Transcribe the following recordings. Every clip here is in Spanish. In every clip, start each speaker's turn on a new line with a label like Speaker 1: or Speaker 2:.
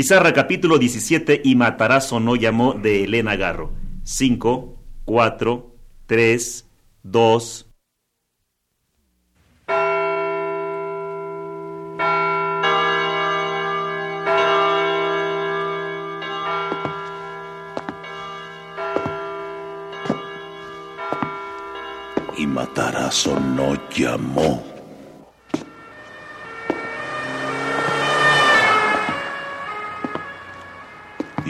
Speaker 1: Pizarra capítulo 17 y Matarazo no llamó de Elena Garro. 5, 4, 3, 2,
Speaker 2: y Matarazo no llamó. Y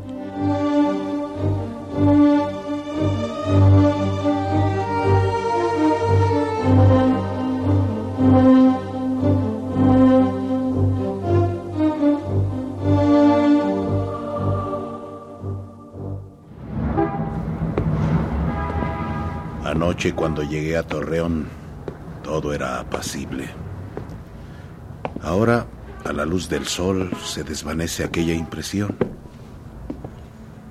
Speaker 2: Cuando llegué a Torreón, todo era apacible. Ahora, a la luz del sol, se desvanece aquella impresión.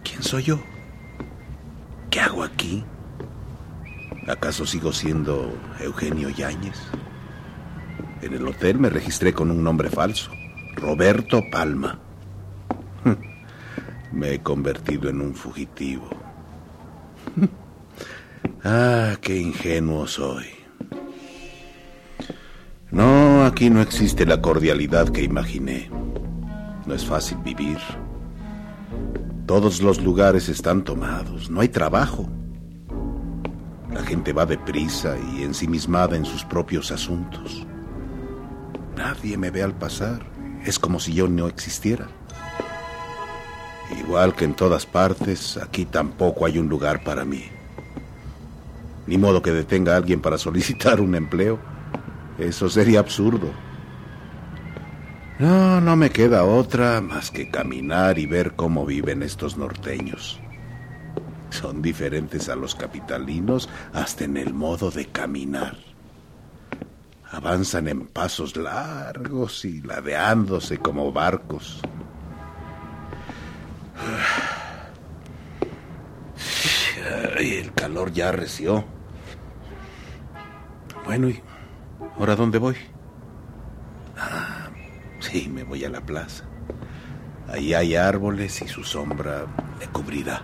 Speaker 2: ¿Quién soy yo? ¿Qué hago aquí? ¿Acaso sigo siendo Eugenio Yáñez? En el hotel me registré con un nombre falso, Roberto Palma. Me he convertido en un fugitivo. Ah, qué ingenuo soy. No, aquí no existe la cordialidad que imaginé. No es fácil vivir. Todos los lugares están tomados, no hay trabajo. La gente va deprisa y ensimismada en sus propios asuntos. Nadie me ve al pasar. Es como si yo no existiera. Igual que en todas partes, aquí tampoco hay un lugar para mí. Ni modo que detenga a alguien para solicitar un empleo. Eso sería absurdo. No, no me queda otra más que caminar y ver cómo viven estos norteños. Son diferentes a los capitalinos hasta en el modo de caminar. Avanzan en pasos largos y ladeándose como barcos. Ay, el calor ya arreció. Bueno, ¿y ahora dónde voy? Ah, sí, me voy a la plaza. Ahí hay árboles y su sombra me cubrirá.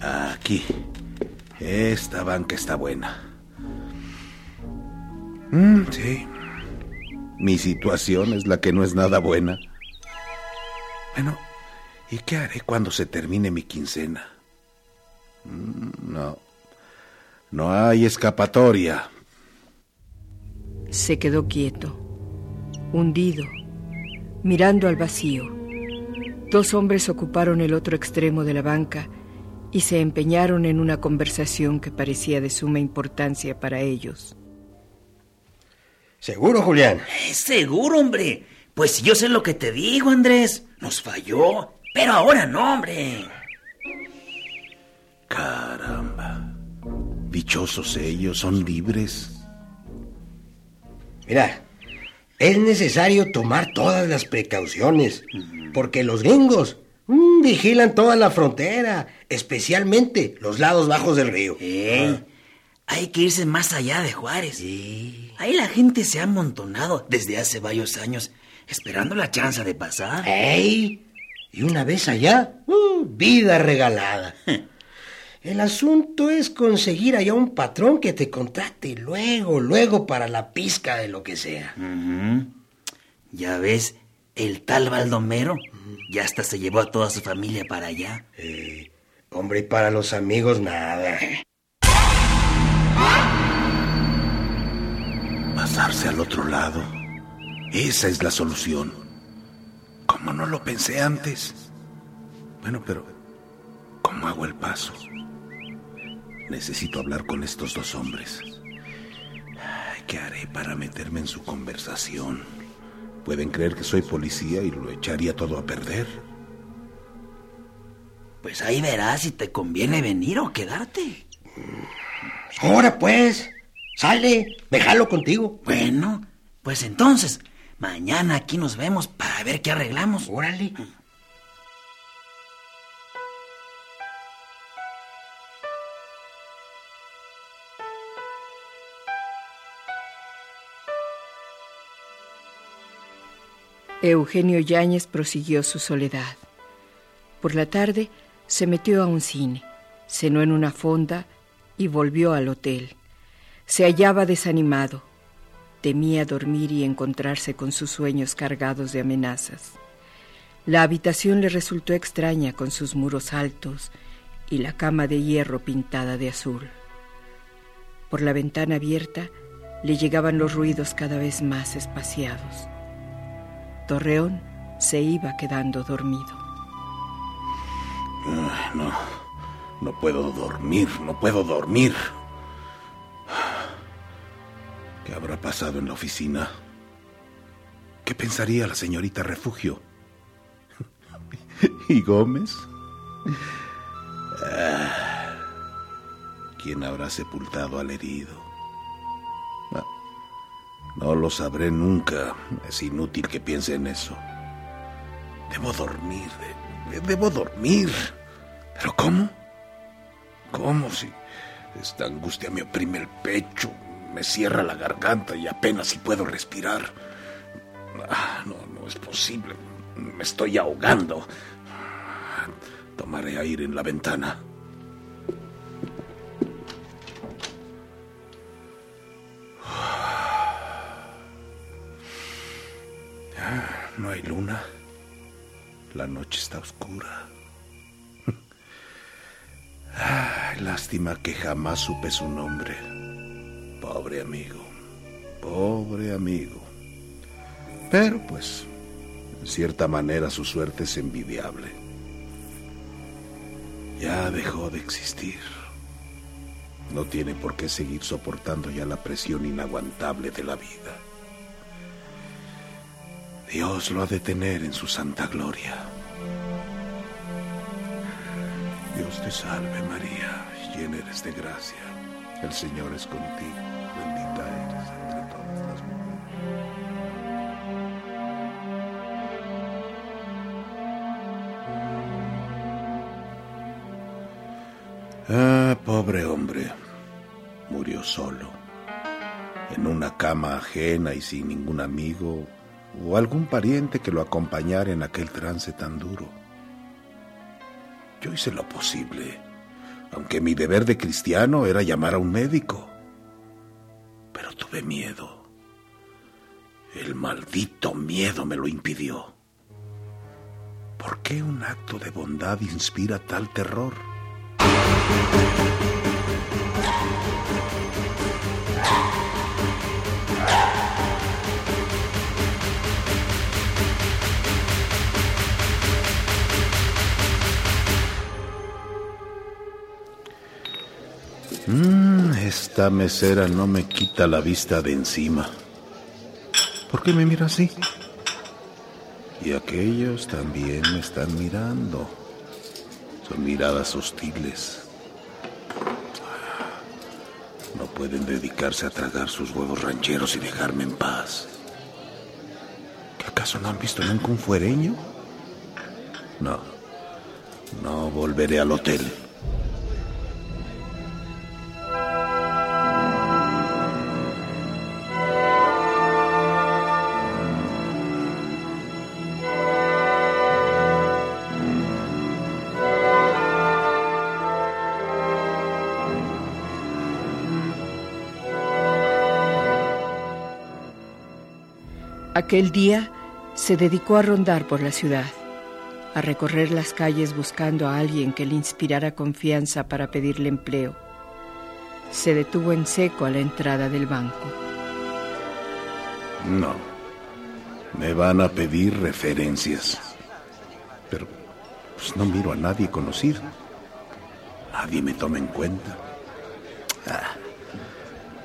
Speaker 2: Aquí. Esta banca está buena. Mm, sí. Mi situación es la que no es nada buena. Bueno, ¿y qué haré cuando se termine mi quincena? Mm, no. No hay escapatoria.
Speaker 3: Se quedó quieto, hundido, mirando al vacío. Dos hombres ocuparon el otro extremo de la banca y se empeñaron en una conversación que parecía de suma importancia para ellos.
Speaker 4: ¿Seguro, Julián?
Speaker 5: Eh, seguro, hombre. Pues si yo sé lo que te digo, Andrés. Nos falló. Pero ahora no, hombre.
Speaker 2: Caramba. Dichosos ellos, son libres.
Speaker 4: Mira, es necesario tomar todas las precauciones, porque los gringos mm, vigilan toda la frontera, especialmente los lados bajos del río.
Speaker 5: Ey, Hay que irse más allá de Juárez. Ahí la gente se ha amontonado desde hace varios años, esperando la chance de pasar.
Speaker 4: ¡Ey! Y una vez allá, uh, vida regalada. El asunto es conseguir allá un patrón que te contrate luego, luego para la pizca de lo que sea.
Speaker 5: Ujú. Ya ves, el tal Baldomero ya hasta se llevó a toda su familia para allá.
Speaker 4: Eh, hombre, y para los amigos nada.
Speaker 2: Pasarse al otro lado. Esa es la solución. ¿Cómo no lo pensé antes? Bueno, pero ¿cómo hago el paso? Necesito hablar con estos dos hombres. ¿Qué haré para meterme en su conversación? Pueden creer que soy policía y lo echaría todo a perder.
Speaker 5: Pues ahí verás si te conviene venir o quedarte.
Speaker 4: Ahora pues, sale, me jalo contigo.
Speaker 5: Bueno, pues entonces, mañana aquí nos vemos para ver qué arreglamos.
Speaker 4: Órale.
Speaker 3: Eugenio Yáñez prosiguió su soledad. Por la tarde se metió a un cine, cenó en una fonda y volvió al hotel. Se hallaba desanimado. Temía dormir y encontrarse con sus sueños cargados de amenazas. La habitación le resultó extraña con sus muros altos y la cama de hierro pintada de azul. Por la ventana abierta le llegaban los ruidos cada vez más espaciados. Torreón se iba quedando dormido.
Speaker 2: no, no puedo dormir, no puedo dormir. ¿Qué habrá pasado en la oficina? ¿Qué pensaría la señorita Refugio? ¿Y Gómez? Ah, ¿Quién habrá sepultado al herido? No lo sabré nunca. Es inútil que piense en eso. Debo dormir. debo dormir. ¿Pero cómo? ¿Cómo si esta angustia me oprime el pecho, me cierra la garganta y apenas si puedo respirar? Ah, no, no es posible. Me estoy ahogando. Tomaré aire en la ventana. No hay luna. La noche está oscura. lástima que jamás supe su nombre. Pobre amigo. Pobre amigo. Pero pues, en cierta manera su suerte es envidiable. Ya dejó de existir. No tiene por qué seguir soportando ya la presión inaguantable de la vida. Dios lo ha de tener en su santa gloria. Dios te salve María, llena eres de gracia. El Señor es contigo, bendita eres entre todas las mujeres. Ah, pobre hombre, murió solo, en una cama ajena y sin ningún amigo o algún pariente que lo acompañara en aquel trance tan duro. Yo hice lo posible, aunque mi deber de cristiano era llamar a un médico. Pero tuve miedo. El maldito miedo me lo impidió. ¿Por qué un acto de bondad inspira tal terror? Esta mesera no me quita la vista de encima. ¿Por qué me mira así? Y aquellos también me están mirando. Son miradas hostiles. No pueden dedicarse a tragar sus huevos rancheros y dejarme en paz. ¿Qué acaso no han visto nunca un fuereño? No, no volveré al hotel.
Speaker 3: Aquel día se dedicó a rondar por la ciudad, a recorrer las calles buscando a alguien que le inspirara confianza para pedirle empleo. Se detuvo en seco a la entrada del banco.
Speaker 2: No, me van a pedir referencias. Pero pues, no miro a nadie conocido. Nadie me toma en cuenta. Ah,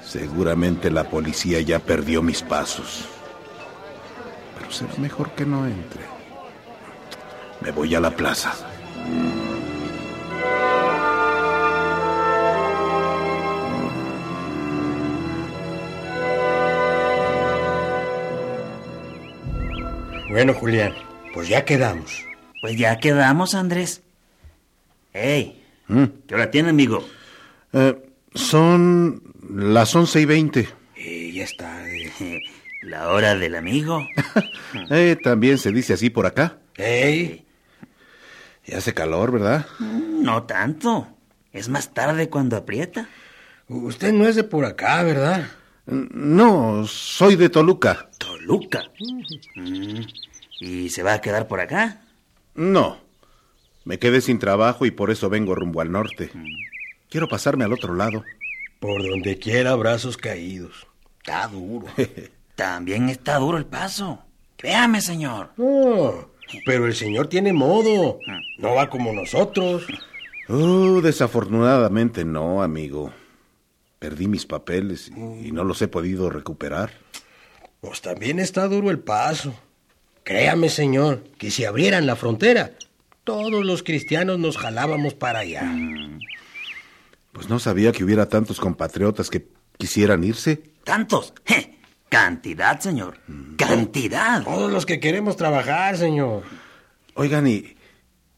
Speaker 2: seguramente la policía ya perdió mis pasos. Pero será mejor que no entre. Me voy a la plaza.
Speaker 4: Bueno, Julián, pues ya quedamos.
Speaker 5: Pues ya quedamos, Andrés. Ey,
Speaker 2: ¿Mm?
Speaker 5: ¿qué hora tiene, amigo?
Speaker 2: Eh, son las once y veinte.
Speaker 4: Eh, ya está. eh.
Speaker 5: La hora del amigo.
Speaker 2: Eh, también se dice así por acá.
Speaker 4: Ey,
Speaker 2: Y hace calor, ¿verdad?
Speaker 5: Mm, No tanto. Es más tarde cuando aprieta.
Speaker 4: usted no es de por acá, ¿verdad?
Speaker 2: No, soy de Toluca.
Speaker 5: Toluca. Mm, ¿Y se va a quedar por acá?
Speaker 2: No. Me quedé sin trabajo y por eso vengo rumbo al norte. Quiero pasarme al otro lado.
Speaker 4: Por donde quiera brazos caídos. Está duro.
Speaker 5: También está duro el paso. Créame, señor.
Speaker 4: No, pero el señor tiene modo. No va como nosotros.
Speaker 2: Oh, desafortunadamente no, amigo. Perdí mis papeles y no los he podido recuperar.
Speaker 4: Pues también está duro el paso. Créame, señor, que si abrieran la frontera, todos los cristianos nos jalábamos para allá.
Speaker 2: Pues no sabía que hubiera tantos compatriotas que quisieran irse.
Speaker 5: ¿Tantos? Je, Cantidad, señor. Cantidad.
Speaker 4: Todos los que queremos trabajar, señor.
Speaker 2: Oigan, ¿y,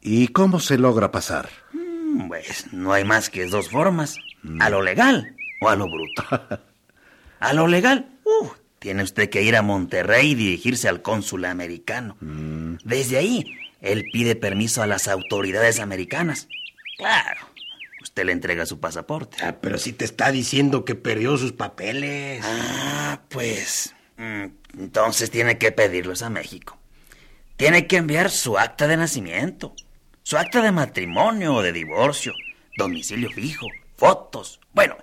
Speaker 2: ¿y cómo se logra pasar?
Speaker 5: Mm, Pues no hay más que dos formas. A lo legal o a lo bruto. A lo legal, uh, tiene usted que ir a Monterrey y dirigirse al cónsul americano. Desde ahí, él pide permiso a las autoridades americanas. Claro, usted le entrega su pasaporte.
Speaker 4: Ah, pero si te está diciendo que perdió sus papeles.
Speaker 5: Ah, pues. mm, Entonces tiene que pedirlos a México. Tiene que enviar su acta de nacimiento, su acta de matrimonio o de divorcio, domicilio fijo, fotos. Bueno,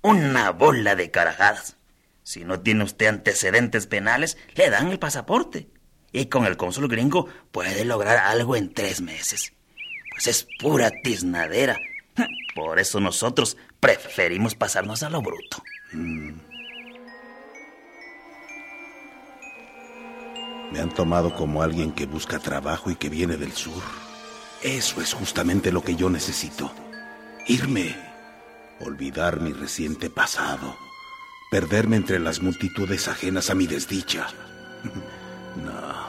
Speaker 5: una bola de carajadas. Si no tiene usted antecedentes penales, le dan el pasaporte. Y con el cónsul gringo puede lograr algo en tres meses. Pues es pura tiznadera. Por eso nosotros preferimos pasarnos a lo bruto.
Speaker 2: Me han tomado como alguien que busca trabajo y que viene del sur. Eso es justamente lo que yo necesito. Irme. Olvidar mi reciente pasado. Perderme entre las multitudes ajenas a mi desdicha. No.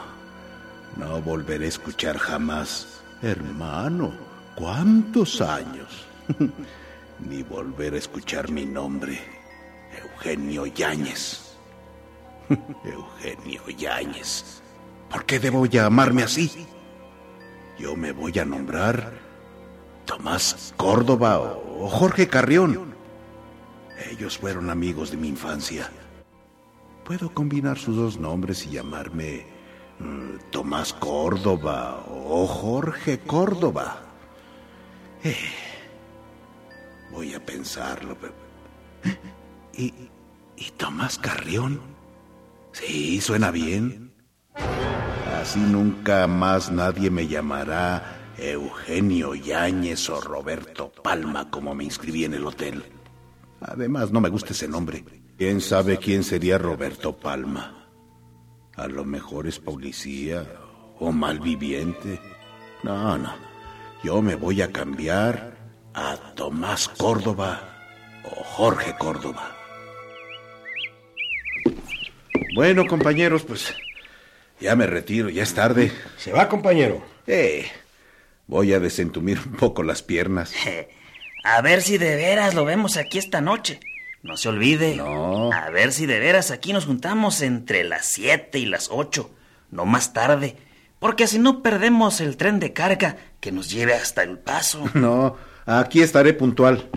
Speaker 2: No volveré a escuchar jamás. Hermano, ¿cuántos años? Ni volver a escuchar mi nombre. Eugenio Yáñez. Eugenio Yáñez. ¿Por qué debo llamarme así? Yo me voy a nombrar Tomás Córdoba o Jorge Carrión. Ellos fueron amigos de mi infancia. Puedo combinar sus dos nombres y llamarme mm, Tomás Córdoba o Jorge Córdoba. Eh, voy a pensarlo. pero- ¿Y, ¿Y Tomás Carrión? Sí, suena bien. Así nunca más nadie me llamará Eugenio Yáñez o Roberto Palma como me inscribí en el hotel. Además, no me gusta ese nombre. ¿Quién sabe quién sería Roberto Palma? A lo mejor es policía o malviviente. No, no. Yo me voy a cambiar a Tomás Córdoba o Jorge Córdoba. Bueno, compañeros, pues ya me retiro, ya es tarde.
Speaker 4: Se va, compañero.
Speaker 2: Eh, voy a desentumir un poco las piernas.
Speaker 5: A ver si de veras lo vemos aquí esta noche. No se olvide.
Speaker 2: No.
Speaker 5: A ver si de veras aquí nos juntamos entre las 7 y las 8. No más tarde. Porque si no perdemos el tren de carga que nos lleve hasta el paso.
Speaker 2: No, aquí estaré puntual.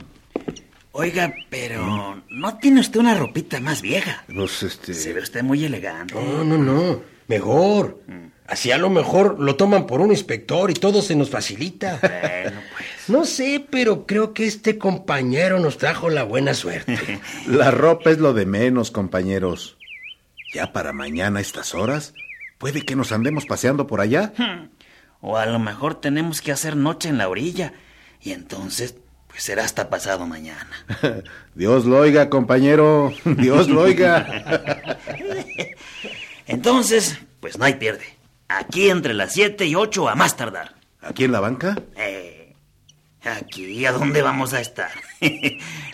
Speaker 5: Oiga, pero ¿no tiene usted una ropita más vieja?
Speaker 2: Pues este.
Speaker 5: Se ve usted muy elegante.
Speaker 4: No, no, no. Mejor. Así a lo mejor lo toman por un inspector y todo se nos facilita.
Speaker 5: Bueno, pues.
Speaker 4: No sé, pero creo que este compañero nos trajo la buena suerte.
Speaker 2: La ropa es lo de menos, compañeros. Ya para mañana a estas horas, puede que nos andemos paseando por allá.
Speaker 5: O a lo mejor tenemos que hacer noche en la orilla. Y entonces, Pues será hasta pasado mañana.
Speaker 2: Dios lo oiga, compañero. Dios lo oiga.
Speaker 5: Entonces, pues no hay pierde. Aquí entre las 7 y 8 a más tardar.
Speaker 2: ¿Aquí en la banca?
Speaker 5: Eh, aquí, ¿a dónde vamos a estar?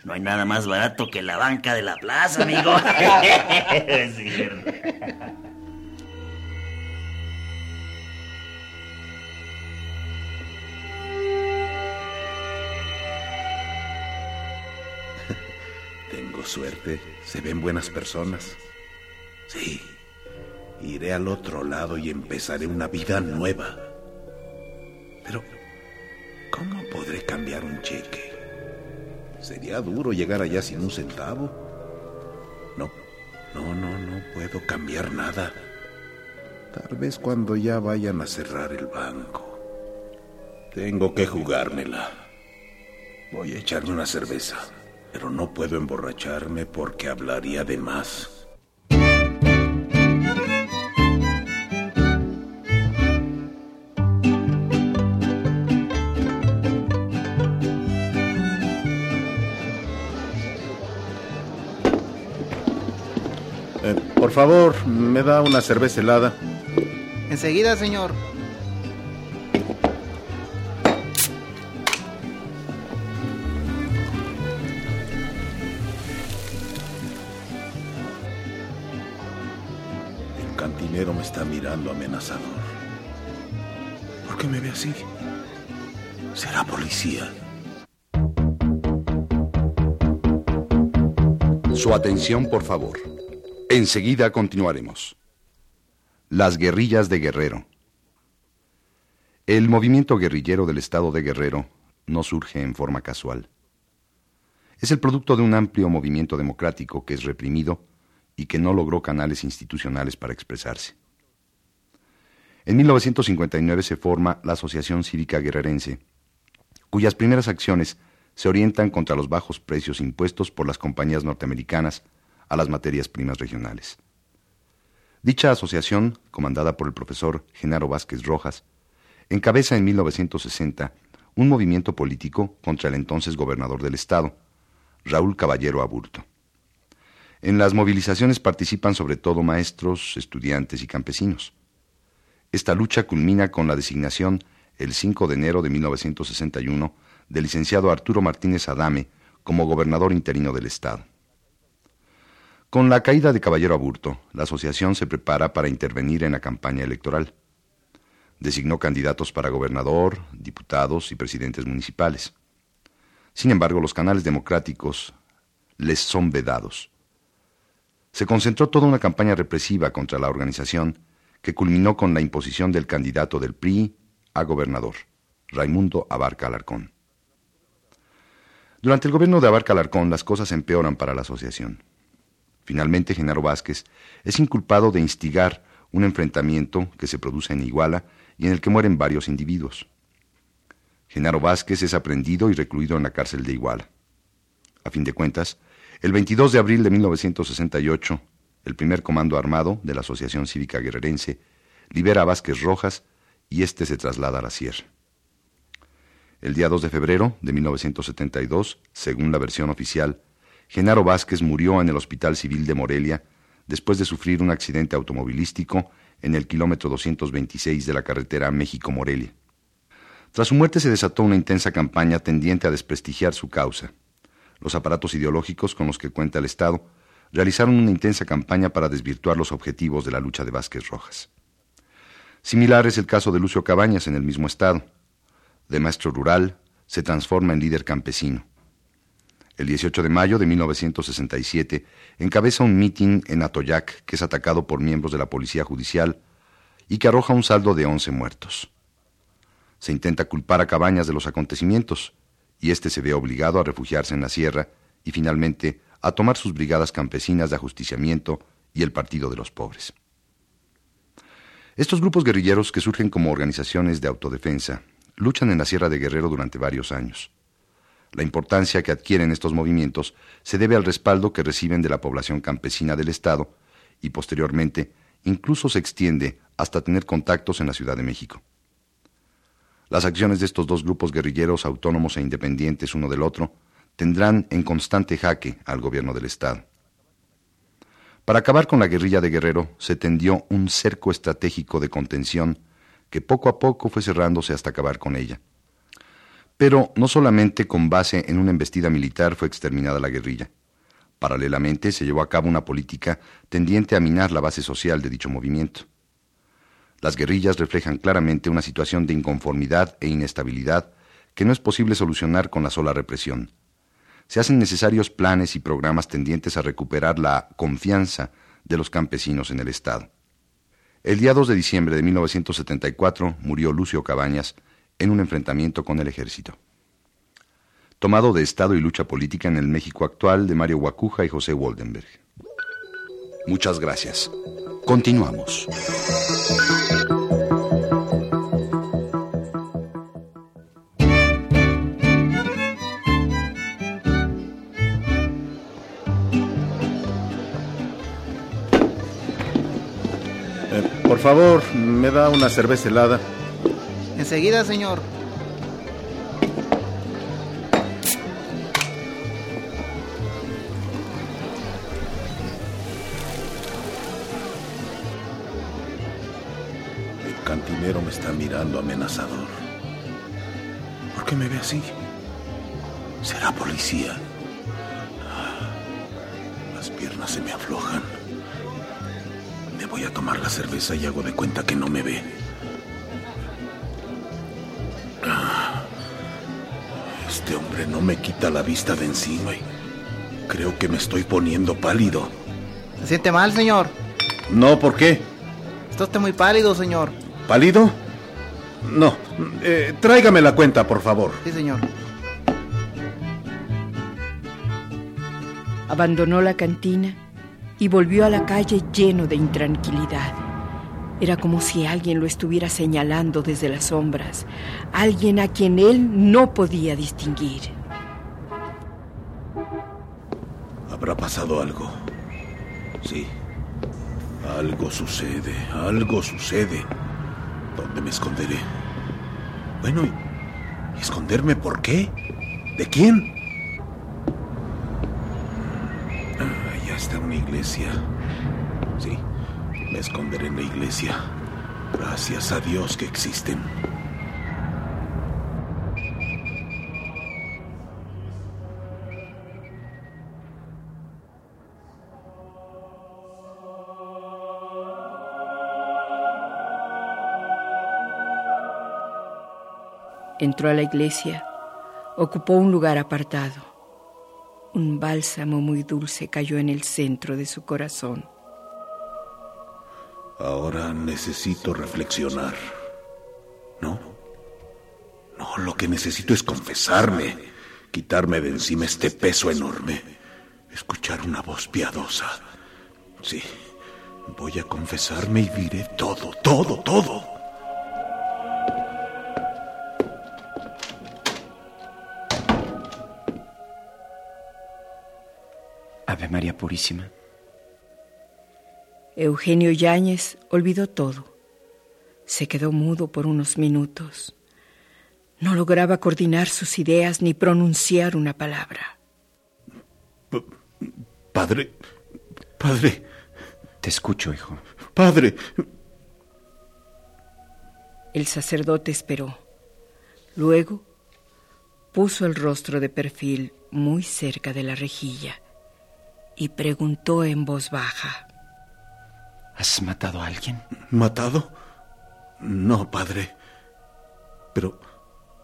Speaker 5: no hay nada más barato que la banca de la plaza, amigo. Sí.
Speaker 2: Suerte. Se ven buenas personas. Sí. Iré al otro lado y empezaré una vida nueva. Pero, ¿cómo podré cambiar un cheque? Sería duro llegar allá sin un centavo. No, no, no, no puedo cambiar nada. Tal vez cuando ya vayan a cerrar el banco. Tengo que jugármela. Voy a echarme una cerveza, pero no puedo emborracharme porque hablaría de más. Eh, por favor, me da una cerveza helada.
Speaker 6: Enseguida, señor.
Speaker 2: Está mirando amenazador. ¿Por qué me ve así? ¿Será policía?
Speaker 7: Su atención, por favor. Enseguida continuaremos. Las guerrillas de Guerrero. El movimiento guerrillero del estado de Guerrero no surge en forma casual. Es el producto de un amplio movimiento democrático que es reprimido y que no logró canales institucionales para expresarse. En 1959 se forma la Asociación Cívica Guerrerense, cuyas primeras acciones se orientan contra los bajos precios impuestos por las compañías norteamericanas a las materias primas regionales. Dicha asociación, comandada por el profesor Genaro Vázquez Rojas, encabeza en 1960 un movimiento político contra el entonces gobernador del estado, Raúl Caballero Aburto. En las movilizaciones participan sobre todo maestros, estudiantes y campesinos. Esta lucha culmina con la designación el 5 de enero de 1961 del licenciado Arturo Martínez Adame como gobernador interino del estado. Con la caída de Caballero Aburto, la asociación se prepara para intervenir en la campaña electoral. Designó candidatos para gobernador, diputados y presidentes municipales. Sin embargo, los canales democráticos les son vedados. Se concentró toda una campaña represiva contra la organización que culminó con la imposición del candidato del PRI a gobernador, Raimundo Abarca Alarcón. Durante el gobierno de Abarca Alarcón las cosas empeoran para la asociación. Finalmente, Genaro Vázquez es inculpado de instigar un enfrentamiento que se produce en Iguala y en el que mueren varios individuos. Genaro Vázquez es aprendido y recluido en la cárcel de Iguala. A fin de cuentas, el 22 de abril de 1968, el primer comando armado de la Asociación Cívica Guerrerense libera a Vázquez Rojas y éste se traslada a la sierra. El día 2 de febrero de 1972, según la versión oficial, Genaro Vázquez murió en el Hospital Civil de Morelia después de sufrir un accidente automovilístico en el kilómetro 226 de la carretera México-Morelia. Tras su muerte se desató una intensa campaña tendiente a desprestigiar su causa. Los aparatos ideológicos con los que cuenta el Estado realizaron una intensa campaña para desvirtuar los objetivos de la lucha de Vázquez Rojas. Similar es el caso de Lucio Cabañas en el mismo estado. De maestro rural se transforma en líder campesino. El 18 de mayo de 1967 encabeza un mitin en Atoyac que es atacado por miembros de la Policía Judicial y que arroja un saldo de 11 muertos. Se intenta culpar a Cabañas de los acontecimientos y éste se ve obligado a refugiarse en la sierra y finalmente a tomar sus brigadas campesinas de ajusticiamiento y el Partido de los Pobres. Estos grupos guerrilleros que surgen como organizaciones de autodefensa luchan en la Sierra de Guerrero durante varios años. La importancia que adquieren estos movimientos se debe al respaldo que reciben de la población campesina del Estado y posteriormente incluso se extiende hasta tener contactos en la Ciudad de México. Las acciones de estos dos grupos guerrilleros autónomos e independientes uno del otro tendrán en constante jaque al gobierno del Estado. Para acabar con la guerrilla de Guerrero se tendió un cerco estratégico de contención que poco a poco fue cerrándose hasta acabar con ella. Pero no solamente con base en una embestida militar fue exterminada la guerrilla. Paralelamente se llevó a cabo una política tendiente a minar la base social de dicho movimiento. Las guerrillas reflejan claramente una situación de inconformidad e inestabilidad que no es posible solucionar con la sola represión se hacen necesarios planes y programas tendientes a recuperar la confianza de los campesinos en el Estado. El día 2 de diciembre de 1974 murió Lucio Cabañas en un enfrentamiento con el ejército. Tomado de Estado y lucha política en el México actual de Mario Guacuja y José Woldenberg. Muchas gracias. Continuamos.
Speaker 2: Favor, me da una cerveza helada.
Speaker 6: Enseguida, señor.
Speaker 2: El cantinero me está mirando amenazador. ¿Por qué me ve así? ¿Será policía? Las piernas se me aflojan. Voy a tomar la cerveza y hago de cuenta que no me ve. Ah, este hombre no me quita la vista de encima y creo que me estoy poniendo pálido.
Speaker 6: ¿Se siente mal, señor?
Speaker 2: No, ¿por qué?
Speaker 6: Está usted muy pálido, señor.
Speaker 2: ¿Pálido? No. Eh, tráigame la cuenta, por favor.
Speaker 6: Sí, señor.
Speaker 3: Abandonó la cantina y volvió a la calle lleno de intranquilidad. Era como si alguien lo estuviera señalando desde las sombras, alguien a quien él no podía distinguir.
Speaker 2: Habrá pasado algo. Sí. Algo sucede, algo sucede. ¿Dónde me esconderé? Bueno, ¿y esconderme por qué? ¿De quién? está una iglesia. Sí, me esconderé en la iglesia. Gracias a Dios que existen.
Speaker 3: Entró a la iglesia, ocupó un lugar apartado. Un bálsamo muy dulce cayó en el centro de su corazón.
Speaker 2: Ahora necesito reflexionar. ¿No? No, lo que necesito es confesarme, quitarme de encima este peso enorme, escuchar una voz piadosa. Sí, voy a confesarme y diré todo, todo, todo.
Speaker 8: María Purísima.
Speaker 3: Eugenio Yáñez olvidó todo. Se quedó mudo por unos minutos. No lograba coordinar sus ideas ni pronunciar una palabra.
Speaker 2: padre, padre.
Speaker 8: Te escucho, hijo.
Speaker 2: Padre.
Speaker 3: El sacerdote esperó. Luego puso el rostro de perfil muy cerca de la rejilla y preguntó en voz baja.
Speaker 8: ¿Has matado a alguien?
Speaker 2: ¿Matado? No, padre. Pero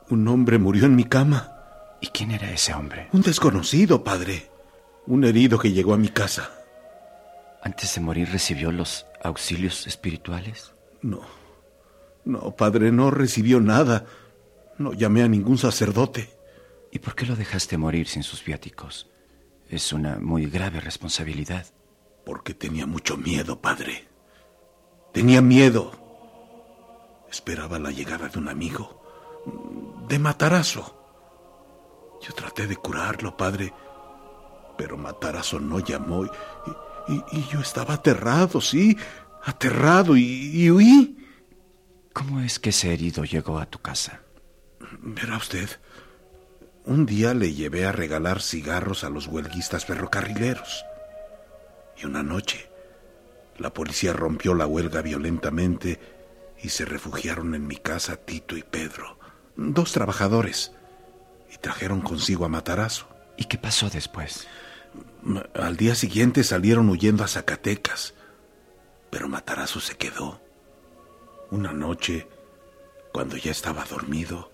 Speaker 2: un hombre murió en mi cama.
Speaker 8: ¿Y quién era ese hombre?
Speaker 2: Un desconocido, padre. Un herido que llegó a mi casa.
Speaker 8: ¿Antes de morir recibió los auxilios espirituales?
Speaker 2: No. No, padre, no recibió nada. No llamé a ningún sacerdote.
Speaker 8: ¿Y por qué lo dejaste morir sin sus viáticos? Es una muy grave responsabilidad.
Speaker 2: Porque tenía mucho miedo, padre. Tenía miedo. Esperaba la llegada de un amigo, de Matarazo. Yo traté de curarlo, padre, pero Matarazo no llamó y, yo estaba aterrado, sí, aterrado y, y huí.
Speaker 8: ¿Cómo es que ese herido llegó a tu casa?
Speaker 2: Verá usted, un día le llevé a regalar cigarros a los huelguistas ferrocarrileros. Y una noche, la policía rompió la huelga violentamente y se refugiaron en mi casa Tito y Pedro, dos trabajadores, y trajeron consigo a Matarazo.
Speaker 8: ¿Y qué pasó después?
Speaker 2: Al día siguiente salieron huyendo a Zacatecas, pero Matarazo se quedó. Una noche, cuando ya estaba dormido,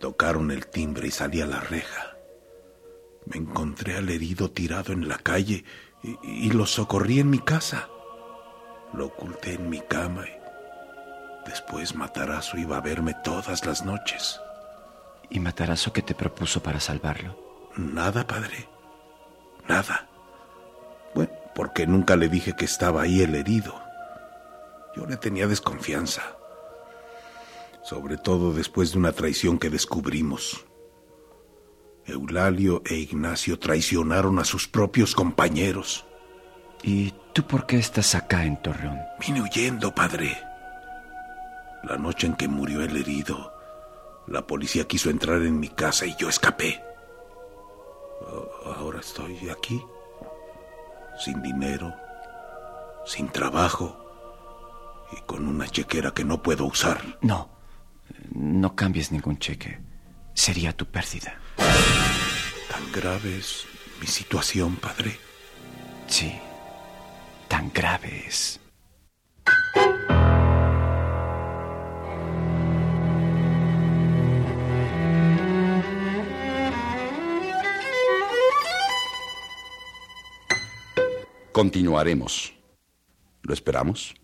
Speaker 2: tocaron el timbre y salí a la reja. Me encontré al herido tirado en la calle y, y lo socorrí en mi casa. Lo oculté en mi cama y después Matarazo iba a verme todas las noches.
Speaker 8: ¿Y Matarazo qué te propuso para salvarlo?
Speaker 2: Nada, padre. Nada. Bueno, porque nunca le dije que estaba ahí el herido. Yo le tenía desconfianza. Sobre todo después de una traición que descubrimos. Eulalio e Ignacio traicionaron a sus propios compañeros.
Speaker 8: ¿Y tú por qué estás acá en Torreón?
Speaker 2: Vine huyendo, padre. La noche en que murió el herido, la policía quiso entrar en mi casa y yo escapé. Ahora estoy aquí, sin dinero, sin trabajo y con una chequera que no puedo usar.
Speaker 8: No, no cambies ningún cheque. Sería tu pérdida.
Speaker 2: ¿Tan grave es mi situación, padre?
Speaker 8: Sí, tan grave es.
Speaker 7: Continuaremos. ¿Lo esperamos?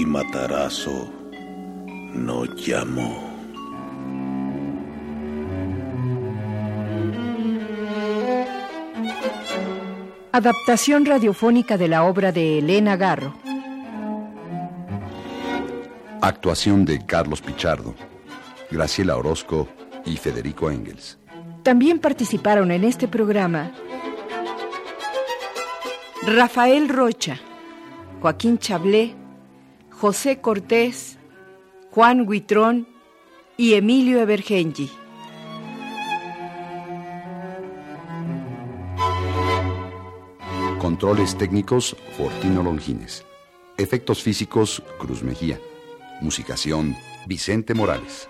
Speaker 2: Y Matarazo no llamó.
Speaker 3: Adaptación radiofónica de la obra de Elena Garro.
Speaker 7: Actuación de Carlos Pichardo, Graciela Orozco y Federico Engels.
Speaker 3: También participaron en este programa Rafael Rocha, Joaquín Chablé, José Cortés, Juan Huitrón y Emilio Evergengi.
Speaker 7: Controles técnicos Fortino Longines. Efectos físicos Cruz Mejía. Musicación Vicente Morales.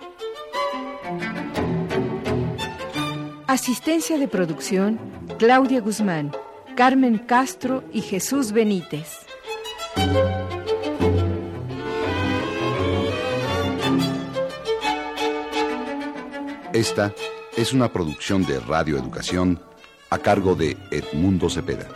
Speaker 3: Asistencia de producción Claudia Guzmán, Carmen Castro y Jesús Benítez.
Speaker 7: Esta es una producción de Radio Educación a cargo de Edmundo Cepeda.